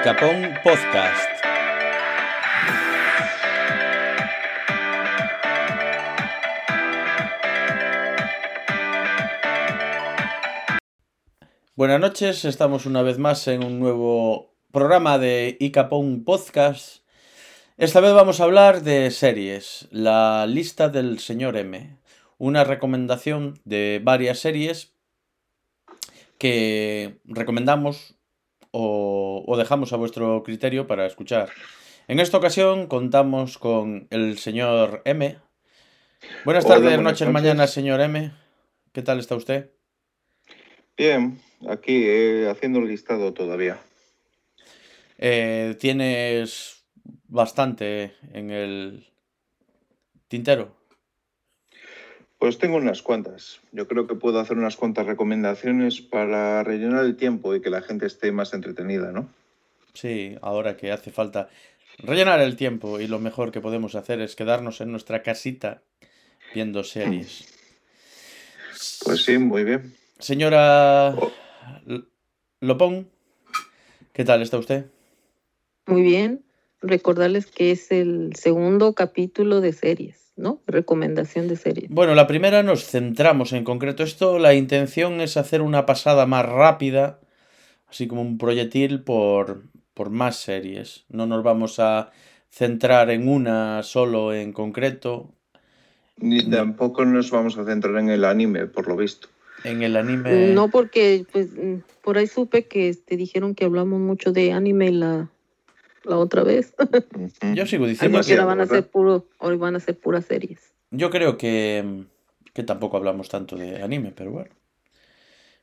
Icapón Podcast. Buenas noches, estamos una vez más en un nuevo programa de Icapón Podcast. Esta vez vamos a hablar de series, la lista del señor M, una recomendación de varias series que recomendamos o, o dejamos a vuestro criterio para escuchar. En esta ocasión contamos con el señor M. Buenas Hola, tardes, buenas noches, mañanas, señor M. ¿Qué tal está usted? Bien, aquí eh, haciendo un listado todavía. Eh, tienes bastante en el tintero. Pues tengo unas cuantas. Yo creo que puedo hacer unas cuantas recomendaciones para rellenar el tiempo y que la gente esté más entretenida, ¿no? Sí, ahora que hace falta rellenar el tiempo y lo mejor que podemos hacer es quedarnos en nuestra casita viendo series. Pues sí, muy bien. Señora Oh. Lopón, ¿qué tal está usted? Muy bien. Recordarles que es el segundo capítulo de series, ¿no? Recomendación de series. Bueno, la primera nos centramos en concreto. Esto, la intención es hacer una pasada más rápida, así como un proyectil por, por más series. No nos vamos a centrar en una solo en concreto. Ni tampoco nos vamos a centrar en el anime, por lo visto. En el anime. No porque, pues, por ahí supe que te dijeron que hablamos mucho de anime la, la otra vez. Yo sigo diciendo que que. ahora van a ¿verdad? ser puro, hoy van a ser puras series. Yo creo que, que tampoco hablamos tanto de anime, pero bueno.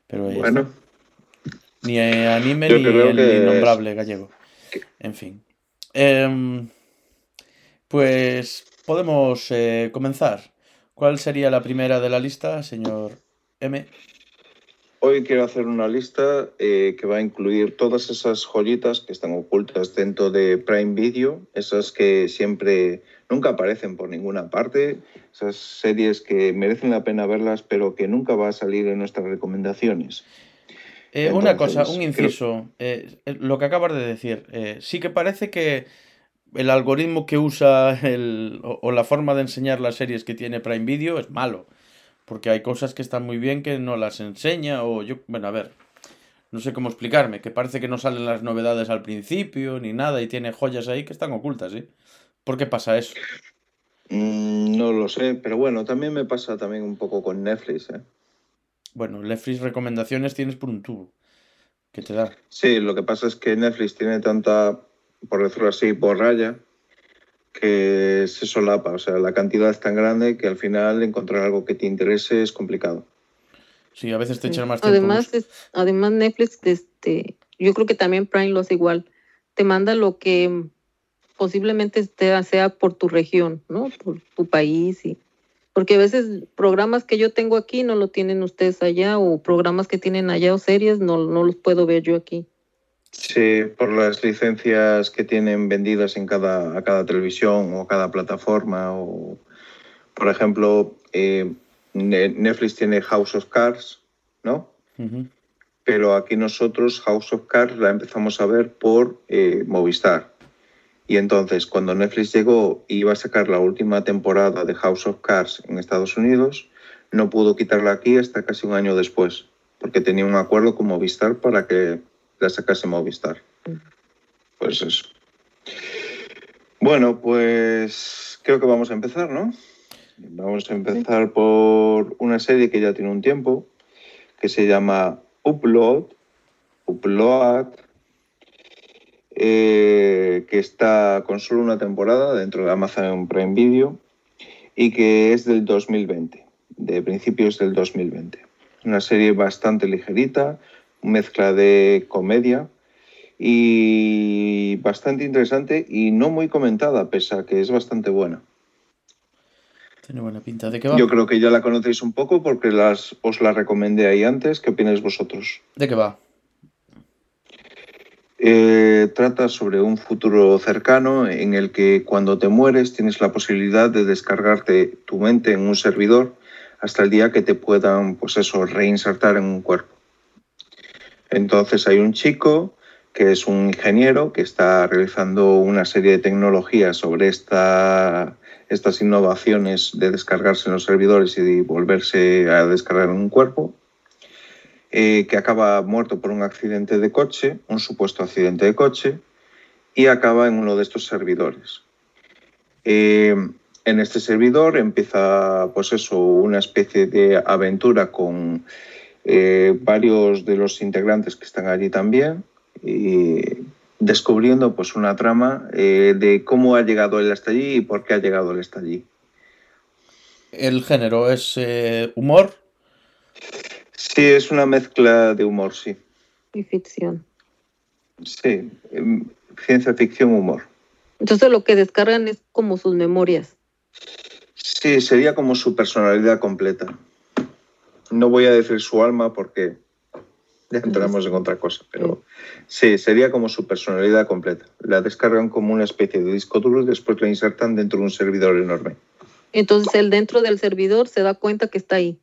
Pero Bueno, está. Ni anime Yo ni el innombrable gallego. En fin. Em, pues podemos eh, comenzar. ¿Cuál sería la primera de la lista, señor M? Hoy quiero hacer una lista eh, que va a incluir todas esas joyitas que están ocultas dentro de Prime Video, esas que siempre nunca aparecen por ninguna parte, esas series que merecen la pena verlas, pero que nunca va a salir en nuestras recomendaciones. Eh, una cosa, un inciso. eh, eh, lo que acabas de decir. sí que parece que el algoritmo que usa el, o, o la forma de enseñar las series que tiene Prime Video es malo. Porque hay cosas que están muy bien que no las enseña o yo... Bueno, a ver. No sé cómo explicarme. Que parece que no salen las novedades al principio ni nada y tiene joyas ahí que están ocultas, ¿sí? ¿Por qué pasa eso? Mm, no lo sé, pero bueno, también me pasa también un poco con Netflix. ¿eh? Bueno, Netflix recomendaciones tienes por un tubo. Que te da. Sí, lo que pasa es que Netflix tiene tanta, por decirlo así, borralla, que se solapa. O sea, la cantidad es tan grande que al final encontrar algo que te interese es complicado. Sí, a veces te echan más tiempo. Además, es- además Netflix, este, yo creo que también Prime lo hace igual. Te manda lo que posiblemente esté- sea por tu región, ¿no? Por tu país y porque a veces programas que yo tengo aquí no lo tienen ustedes allá o programas que tienen allá o series no, no los puedo ver yo aquí. Sí, por las licencias que tienen vendidas en cada, a cada televisión o cada plataforma. O, por ejemplo, eh, Ne- Netflix tiene House of Cards, ¿no? Pero aquí nosotros House of Cards la empezamos a ver por eh, Movistar. Y entonces, cuando Netflix llegó y iba a sacar la última temporada de House of Cards en Estados Unidos, no pudo quitarla aquí hasta casi un año después, porque tenía un acuerdo con Movistar para que la sacase Movistar. Pues eso. Bueno, pues creo que vamos a empezar, ¿no? Vamos a empezar por una serie que ya tiene un tiempo, que se llama Upload, Upload, eh, que está con solo una temporada dentro de Amazon Prime Video y que es del 2020, de principios del 2020. Una serie bastante ligerita, mezcla de comedia y bastante interesante y no muy comentada, pese a que es bastante buena. Tiene buena pinta. ¿De qué va? Yo creo que ya la conocéis un poco porque las, os la recomendé ahí antes. ¿Qué opináis vosotros? ¿De qué va? Eh, trata sobre un futuro cercano en el que cuando te mueres tienes la posibilidad de descargarte tu mente en un servidor hasta el día que te puedan, pues eso, reinsertar en un cuerpo. Entonces hay un chico que es un ingeniero que está realizando una serie de tecnologías sobre esta, estas innovaciones de descargarse en los servidores y de volverse a descargar en un cuerpo, eh, que acaba muerto por un accidente de coche, un supuesto accidente de coche, y acaba en uno de estos servidores. Eh, en este servidor empieza, pues eso, una especie de aventura con eh, varios de los integrantes que están allí también y descubriendo pues una trama eh, de cómo ha llegado él hasta allí y por qué ha llegado él hasta allí. ¿El género es eh, humor? Sí, es una mezcla de humor, sí. Y ficción. Sí, em, ciencia ficción, humor. Entonces lo que descargan es como sus memorias. Sí, sería como su personalidad completa. No voy a decir su alma porque ya entramos en otra cosa, pero sí, sería como su personalidad completa. La descargan como una especie de disco duro y después la insertan dentro de un servidor enorme. Entonces él dentro del servidor se da cuenta que está ahí.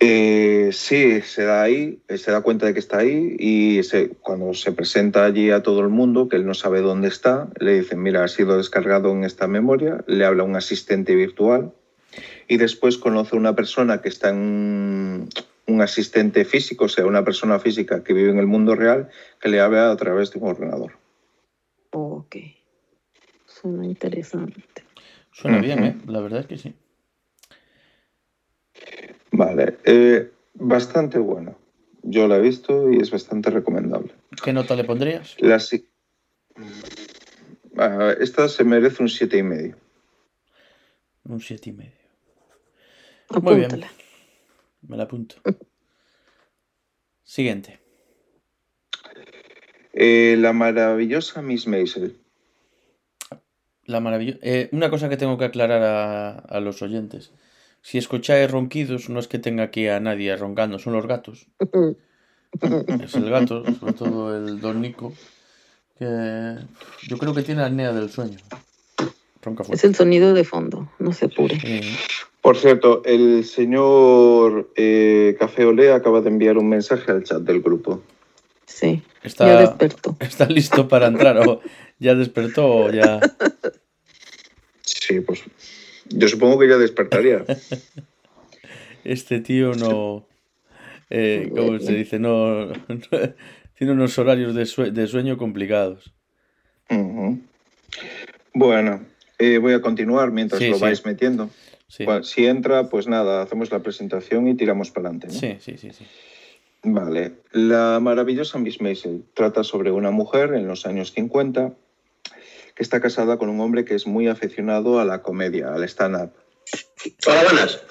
Eh, sí, se da ahí, se da cuenta de que está ahí y se- cuando se presenta allí a todo el mundo, que él no sabe dónde está, le dicen, mira, ha sido descargado en esta memoria, le habla un asistente virtual y después conoce a una persona que está en un, asistente físico, o sea, una persona física que vive en el mundo real, que le habla a través de un ordenador. Ok. Suena interesante. Suena bien. ¿eh? La verdad es que sí. Vale, eh, bastante bueno. Yo la he visto y es bastante recomendable. ¿Qué nota le pondrías? La si- Ah, esta se merece un siete y medio. Un siete y medio. Muy bien. Me la apunto. Siguiente. Eh, la maravillosa Miss Maisel. La maravillosa. una cosa que tengo que aclarar a, a los oyentes. Si escucháis ronquidos, no es que tenga aquí a nadie roncando, son los gatos. Es el gato, sobre todo el don Nico, que yo creo que tiene apnea del sueño. Ronca Es el sonido de fondo, no se apure. Eh, Por cierto, el señor eh, Café Olé acaba de enviar un mensaje al chat del grupo. Sí, ya está, despertó. está listo para entrar o ya despertó o ya... Sí, pues yo supongo que ya despertaría. Este tío no... eh, ¿Cómo se dice? No, no- tiene unos horarios de, sue- de sueño complicados. Bueno, eh, voy a continuar mientras Sí, lo sí. vais metiendo. Sí, Bueno, si entra, pues nada, hacemos la presentación y tiramos para adelante. sí, sí, sí. sí. Vale, la maravillosa Miss Maisel trata sobre una mujer en los años 50 que está casada con un hombre que es muy aficionado a la comedia, al stand-up. Hola, buenas.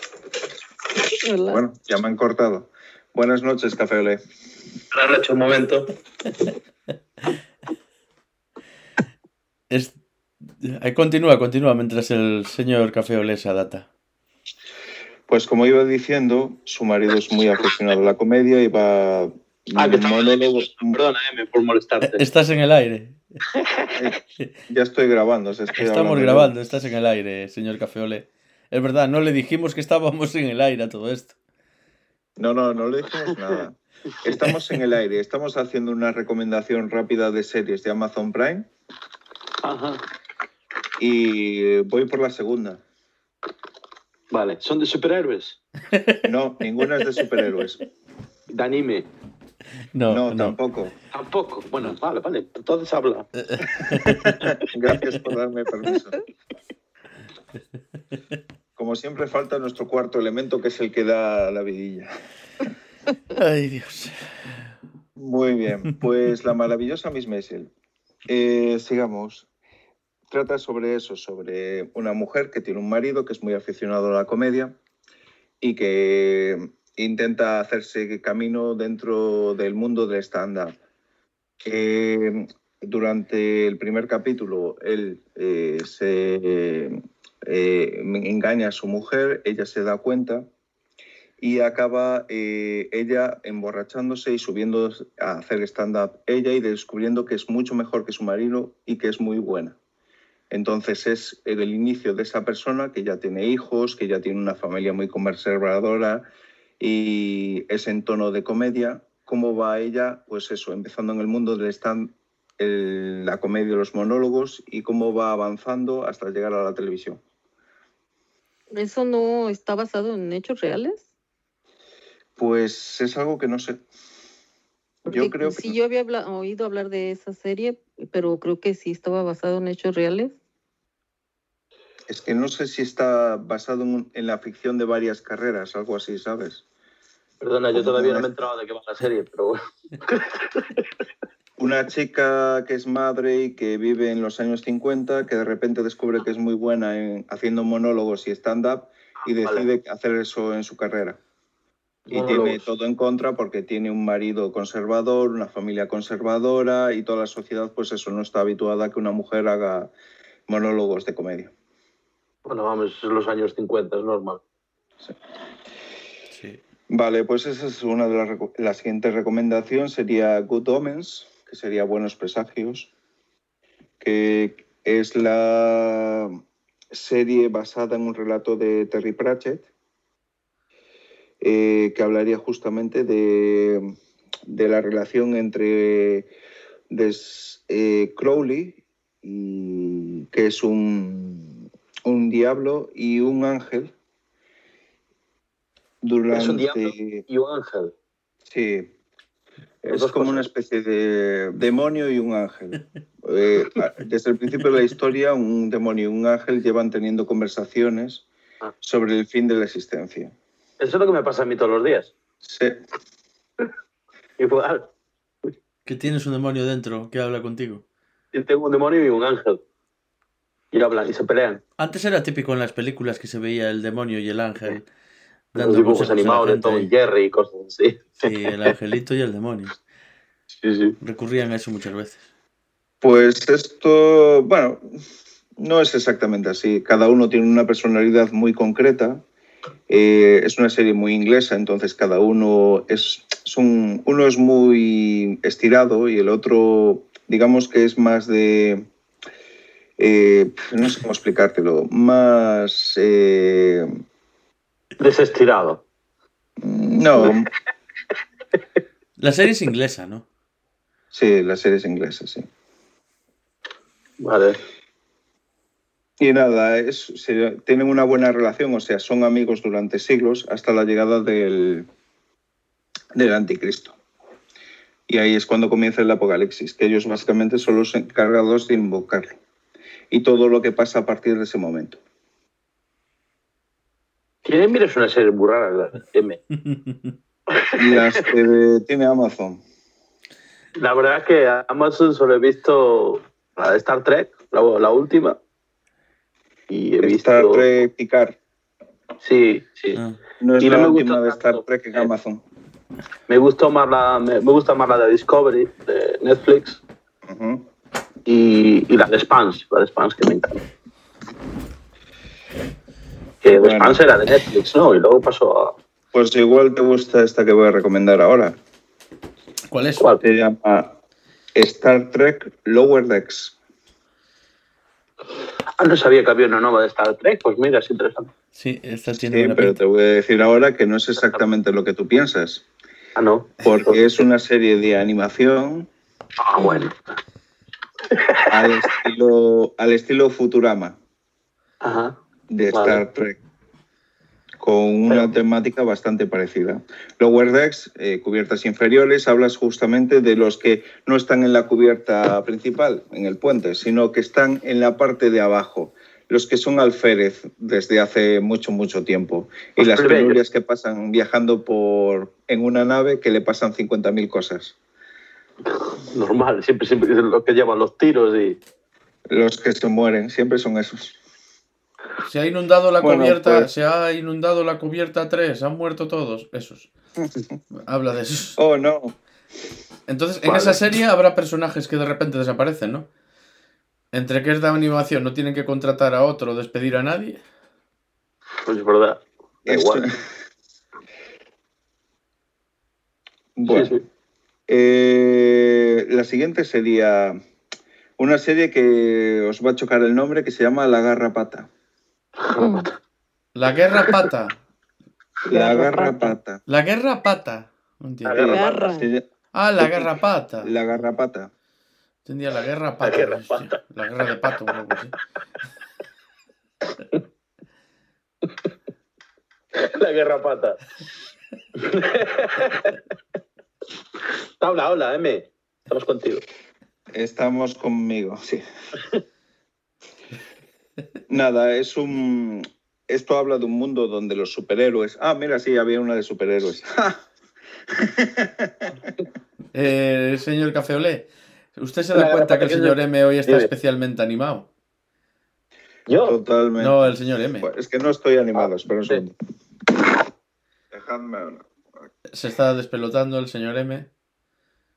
Hola. Bueno, ya me han cortado. Buenas noches, Café Olé. Ahora hecho un momento. Es- Continúa, continúa mientras el señor Café Olé se adapta. Pues como iba diciendo, su marido es muy aficionado a la comedia y va... Ah, que estamos monólogo- Perdona, M, por molestarte. Estás en el aire. Ya estoy grabando. estoy Estamos hablando grabando, estás en el aire, señor Café Olé. Es verdad, no le dijimos que estábamos en el aire a todo esto. No, no, no le dijimos nada. Estamos en el aire, estamos haciendo una recomendación rápida de series de Amazon Prime Ajá. Y voy por la segunda. Vale, ¿son de superhéroes? No, ninguna es de superhéroes. De anime. No, No, no. tampoco. Tampoco. Bueno, vale, vale. Entonces habla. Gracias por darme permiso. Como siempre falta nuestro cuarto elemento que es el que da la vidilla. Ay, Dios. Muy bien, pues la maravillosa Miss Maisel. Eh, sigamos. Trata sobre eso, sobre una mujer que tiene un marido que es muy aficionado a la comedia y que intenta hacerse camino dentro del mundo del stand-up. Que durante el primer capítulo él eh, se eh, engaña a su mujer, ella se da cuenta y acaba eh, ella emborrachándose y subiendo a hacer stand-up ella y descubriendo que es mucho mejor que su marido y que es muy buena. Entonces es el inicio de esa persona que ya tiene hijos, que ya tiene una familia muy conservadora y es en tono de comedia cómo va ella, pues eso, empezando en el mundo del stand, el- la comedia, los monólogos y cómo va avanzando hasta llegar a la televisión. ¿Eso no está basado en hechos reales? Pues es algo que no sé. Yo Porque creo que sí, no. yo había habla- oído hablar de esa serie, pero creo que sí estaba basado en hechos reales. Es que no sé si está basado en, en la ficción de varias carreras, algo así, ¿sabes? Perdona, yo ¿Cómo todavía no es? me he enterado de qué va la serie, pero bueno. Una chica que es madre y que vive en los años 50, que de repente descubre que es muy buena en haciendo monólogos y stand-up y Vale. decide hacer eso en su carrera. Y tiene todo en contra porque tiene un marido conservador, una familia conservadora y toda la sociedad, pues eso, no está habituada a que una mujer haga monólogos de comedia. Bueno, vamos, es los años 50, es normal. Sí. Vale, pues esa es una de las... La siguiente recomendación sería Good Omens, que sería Buenos Presagios, que es la serie basada en un relato de Terry Pratchett, eh, que hablaría justamente de, de la relación entre des- eh, Crowley, y- que es un, un diablo, y un ángel. Durante, Es un diablo y un ángel. Sí. Es como una especie de demonio y un ángel. Eh, desde el principio de la historia, un demonio y un ángel llevan teniendo conversaciones Ah. sobre el fin de la existencia. Eso es lo que me pasa a mí todos los días. Sí. Igual. Que tienes un demonio dentro que habla contigo. Yo tengo un demonio y un ángel. Y hablan y se pelean. Antes era típico en las películas que se veía el demonio y el ángel Los dando dibujos a la animados de. Tom y Jerry y cosas así. Sí, el angelito y el demonio. Sí, sí. Recurrían a eso muchas veces. Pues esto, bueno, no es exactamente así. Cada uno tiene una personalidad muy concreta. Eh, es una serie muy inglesa, entonces cada uno es, son, uno es muy estirado y el otro, digamos que es más de, eh, no sé cómo explicártelo, más, eh, Desestirado. no, La serie es inglesa, ¿no? sí, las series inglesas, sí. Vale. Y nada, es, se- tienen una buena relación, o sea, son amigos durante siglos hasta la llegada del, del anticristo. Y ahí es cuando comienza el apocalipsis, que ellos básicamente son los encargados de invocarlo. Y todo lo que pasa a partir de ese momento. ¿Quién mira es una serie muy rara? la M. Las que tiene Amazon. La verdad es que Amazon solo he visto la de Star Trek, la, la última. Y he visto. Star Trek Picard. Sí, sí. Ah. No es Y no la me última de Star. Trek en Eh. Amazon. Me gustó más la, me, me gusta más la de Discovery, de Netflix, y, y la de Spans, la de Spans que me encanta. Que de Bueno. Spans era de Netflix, ¿no? Y luego pasó a. Pues igual te gusta esta que voy a recomendar ahora. ¿Cuál es? ¿Cuál? Se llama Star Trek Lower Decks. Ah, no sabía que había una nueva de Star Trek, pues mira, es interesante. Sí, esta tiene Sí, una pero pinta. te voy a decir ahora que no es exactamente lo que tú piensas, Ah, no. porque es una serie de animación Ah, bueno. al estilo, al estilo Futurama Ajá. de Vale. Star Trek, con una temática bastante parecida. Lower Decks, eh, cubiertas inferiores, hablas justamente de los que no están en la cubierta principal, en el puente, sino que están en la parte de abajo. Los que son alférez desde hace mucho, mucho tiempo. Y Los las plebeyos. penurias que pasan viajando por, en una nave que le pasan 50.000 cosas. Normal, siempre, siempre lo que llevan los tiros y. Los que se mueren, siempre son esos. Se ha inundado la Bueno, cubierta, pues- se ha inundado la cubierta 3, han muerto todos, esos. Habla de esos. Oh, no. Entonces, en esa serie habrá personajes que de repente desaparecen, ¿no? Entre que es de animación, no tienen que contratar a otro o despedir a nadie. Pues es verdad. Da igual. Bueno, Sí, sí. eh, la siguiente sería una serie que os va a chocar el nombre que se llama La Garrapata. La guerra pata. La Garrapata. Garrapata. La guerra pata. No entiendo. La guerra Garra. pata. Ah, la garrapata. La garrapata. Entendía la guerra pata. guerra hostia. pata. La guerra de pato o algo así. La guerra pata. habla, habla, M. Estamos contigo. Estamos conmigo, sí. Nada, es un. Esto habla de un mundo donde los superhéroes. Ah, mira, sí, había una de superhéroes. Eh, señor Café Olé, ¿usted se da La cuenta que el señor M hoy está especialmente animado? Yo, Totalmente. No, el señor M. Pues es que no estoy animado, espera un segundo. Dejadme una. Se está despelotando el señor M.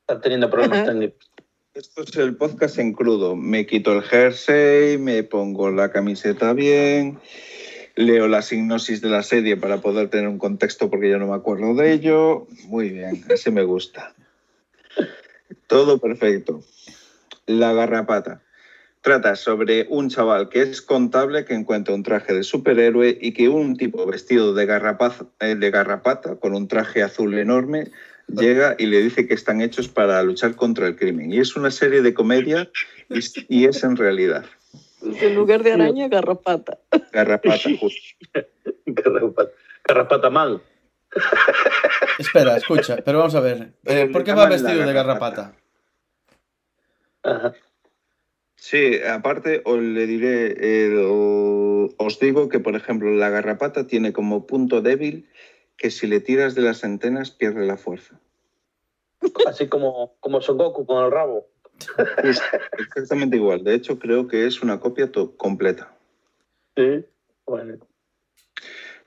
está teniendo problemas técnicos. Esto es el podcast en crudo. Me quito el jersey, me pongo la camiseta bien, leo la sinopsis de la serie para poder tener un contexto porque yo no me acuerdo de ello. Muy bien, así me gusta. Todo perfecto. La garrapata. Trata sobre un chaval que es contable que encuentra un traje de superhéroe y que un tipo vestido de, garrapaz- eh, de garrapata con un traje azul enorme llega y le dice que están hechos para luchar contra el crimen. Y es una serie de comedia y, y es en realidad. En lugar de araña, garrapata. Garrapata, justo. Garrapata. Garrapata man. Espera, escucha, pero vamos a ver. eh, ¿Por qué va vestido de garrapata. garrapata? Ajá. Sí, aparte os le diré, eh, os digo que, por ejemplo, la garrapata tiene como punto débil que si le tiras de las antenas pierde la fuerza. Así como, como Son Goku con el rabo. Exactamente igual. De hecho, creo que es una copia to- completa. Sí. Bueno.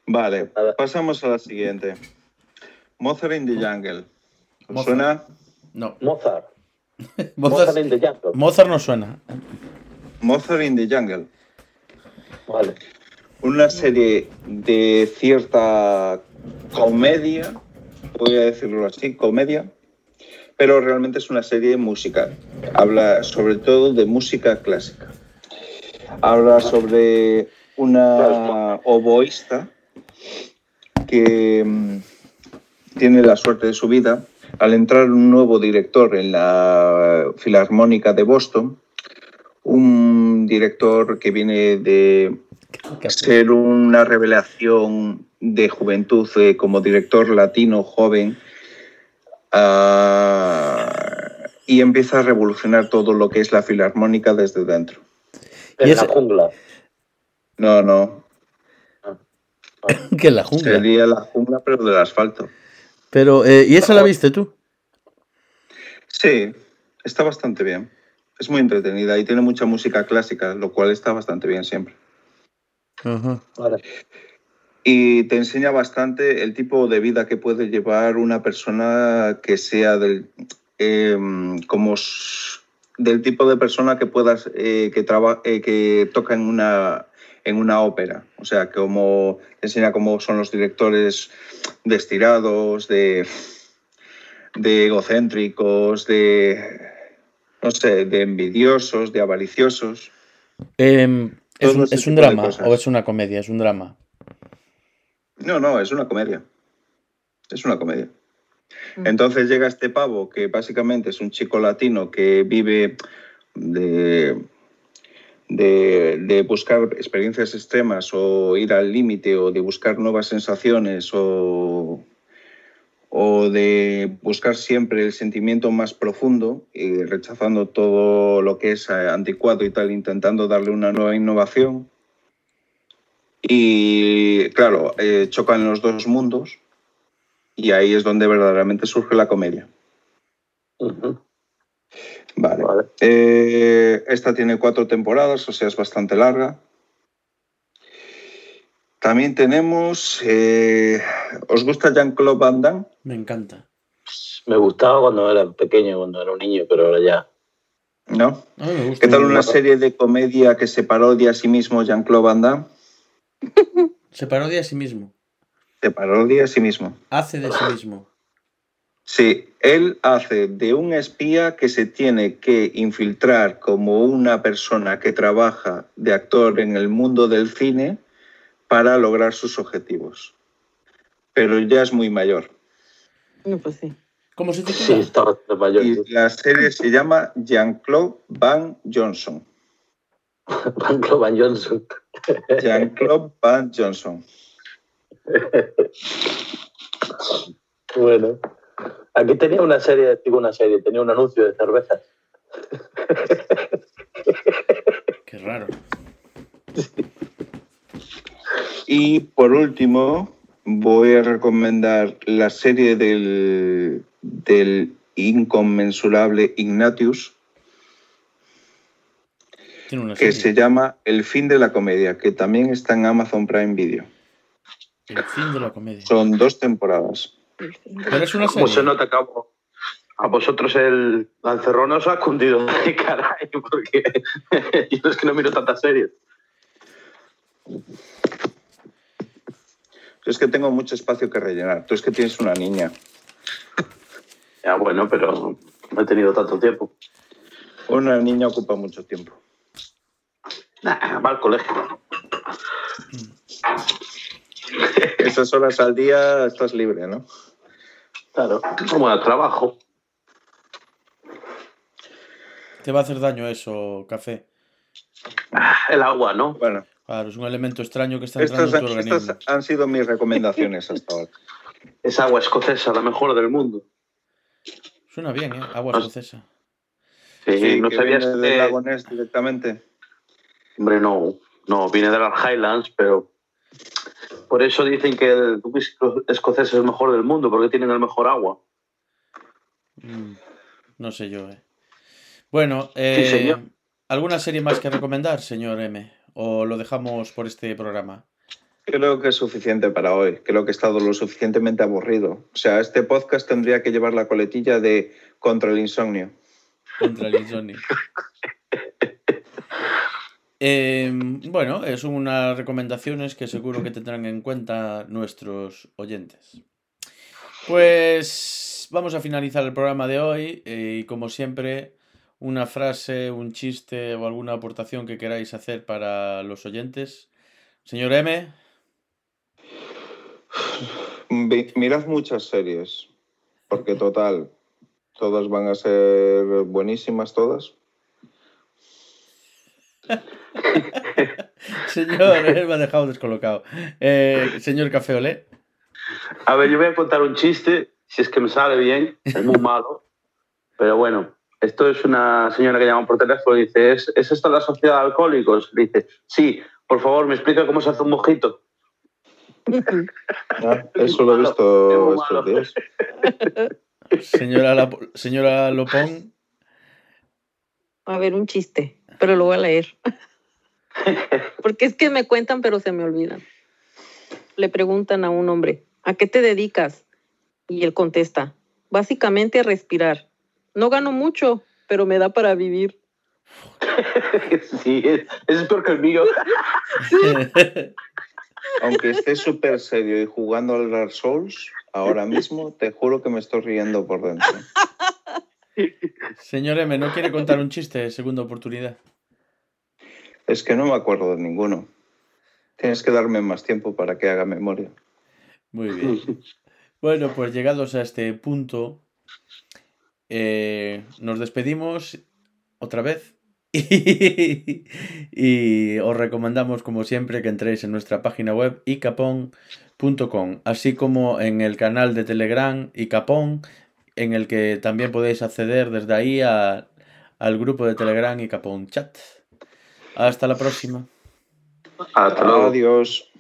Vale, A pasamos a la siguiente. Mozart in the Jungle. ¿Os Mozart. suena? No. Mozart. Mozart Mozart, in the Jungle. Mozart no suena. Mozart in the Jungle. Vale. Una serie de cierta comedia, voy a decirlo así, comedia, pero realmente es una serie musical. Habla sobre todo de música clásica. Habla sobre una oboísta que mm, tiene la suerte de su vida al entrar un nuevo director en la Filarmónica de Boston, un director que viene de ser una revelación de juventud eh, como director latino joven ah, y empieza a revolucionar todo lo que es la filarmónica desde dentro. En Y la jungla. No, no, que en la jungla. sería la jungla pero del asfalto. Pero, eh, ¿y esa la viste tú? Sí, está bastante bien. Es muy entretenida y tiene mucha música clásica, lo cual está bastante bien siempre. Y te enseña bastante el tipo de vida que puede llevar una persona que sea del, eh, como del tipo de persona que puedas eh, que traba- eh, que toca en una en una ópera. O sea, como te enseña cómo son los directores de estirados, de, de egocéntricos, de no sé, de envidiosos, de avariciosos. ¿Es, un, es drama o es una comedia? Es un drama. No, no, es una comedia. Es una comedia. Mm. Entonces llega este pavo que básicamente es un chico latino que vive de, de, de buscar experiencias extremas o ir al límite o de buscar nuevas sensaciones o, o de buscar siempre el sentimiento más profundo y rechazando todo lo que es eh, anticuado y tal, intentando darle una nueva innovación. Y claro, eh, chocan los dos mundos y ahí es donde verdaderamente surge la comedia. Vale. Vale. Eh, esta tiene cuatro temporadas, o sea, es bastante larga. También tenemos. eh, ¿Os gusta Jean-Claude Van Damme? Me encanta. Me gustaba cuando era pequeño, cuando era un niño, pero ahora ya. ¿No? Me gusta. ¿Qué tal una serie de comedia que se parodia a sí mismo Jean-Claude Van Damme? Se parodia a sí mismo. Se parodia a sí mismo. Hace de sí mismo. Sí, él hace de un espía que se tiene que infiltrar como una persona que trabaja de actor en el mundo del cine para lograr sus objetivos. Pero ya es muy mayor. No, pues sí. ¿Cómo se Sí, titula? está bastante mayor. Y la serie se llama Jean-Claude Van Johnson. Van Van Johnson. Jean-Claude Van Johnson. Bueno. Aquí tenía una serie, digo una serie, tenía un anuncio de cervezas. Qué raro. Y por último, voy a recomendar la serie del, del inconmensurable Ignatius, Tiene una que serie. se llama El fin de la comedia, que también está en Amazon Prime Video. El fin de la comedia. Son dos temporadas. Pero es una Como se nota que a, a vosotros el lancerrón os ha cundido de caray, porque yo es que no miro tantas series. Yo es que tengo mucho espacio que rellenar. Tú es que tienes una niña. Ya, bueno, pero no he tenido tanto tiempo. Una niña ocupa mucho tiempo. Nah, va al colegio. Esas horas al día estás libre, ¿no? Claro, como al trabajo. Te va a hacer daño eso, café. Ah, El agua, ¿no? Bueno, Claro, es un elemento extraño que está entrando estas, en tu organismo. estas han sido mis recomendaciones hasta ahora. Es agua escocesa, la mejor del mundo. Suena bien, ¿eh? Agua Pues- escocesa. Sí, Sí, no que sabías viene del que- lago Ness directamente. Hombre, no, no, viene de las Highlands, pero por eso dicen que el whisky escocés es el mejor del mundo, porque tienen el mejor agua. Mm, No sé yo, ¿eh? Bueno, eh, señor. ¿alguna serie más que recomendar, señor M? ¿O lo dejamos por este programa? Creo que es suficiente para hoy. Creo que he estado lo suficientemente aburrido. O sea, este podcast tendría que llevar la coletilla de contra el insomnio. Contra el insomnio. Eh, bueno, son unas recomendaciones que seguro que tendrán en cuenta nuestros oyentes. Pues vamos a finalizar el programa de hoy eh, y como siempre, una frase, un chiste o alguna aportación que queráis hacer para los oyentes. Señor M, Mirad muchas series, porque total, todas van a ser buenísimas, todas. señor, eh, me ha dejado descolocado. Eh, señor Café Olé, A ver, yo voy a contar un chiste, si es que me sale bien, es muy malo, pero bueno, esto es una señora que llama por teléfono y dice, ¿es, ¿es esta la sociedad de alcohólicos? Le dice, sí, por favor, me explica cómo se hace un mojito. Ah, eso lo he visto estos días. señora, señora Lopón. A ver, un chiste, pero lo voy a leer. Porque es que me cuentan, pero se me olvidan. Le preguntan a un hombre, ¿a qué te dedicas? Y él contesta, básicamente a respirar. No gano mucho, pero me da para vivir. sí, es, es peor que el mío. Aunque esté súper serio y jugando al Dark Souls, ahora mismo te juro que me estoy riendo por dentro. Señor M, ¿no quiere contar un chiste? Segunda oportunidad. Es que no me acuerdo de ninguno. Tienes que darme más tiempo para que haga memoria. Muy bien. Bueno, pues llegados a este punto, eh, nos despedimos otra vez y, y os recomendamos, como siempre, que entréis en nuestra página web icapon.com, así como en el canal de Telegram Icapon, en el que también podéis acceder desde ahí a- al grupo de Telegram Icapon Chat. Hasta la próxima. Hasta luego. Adiós.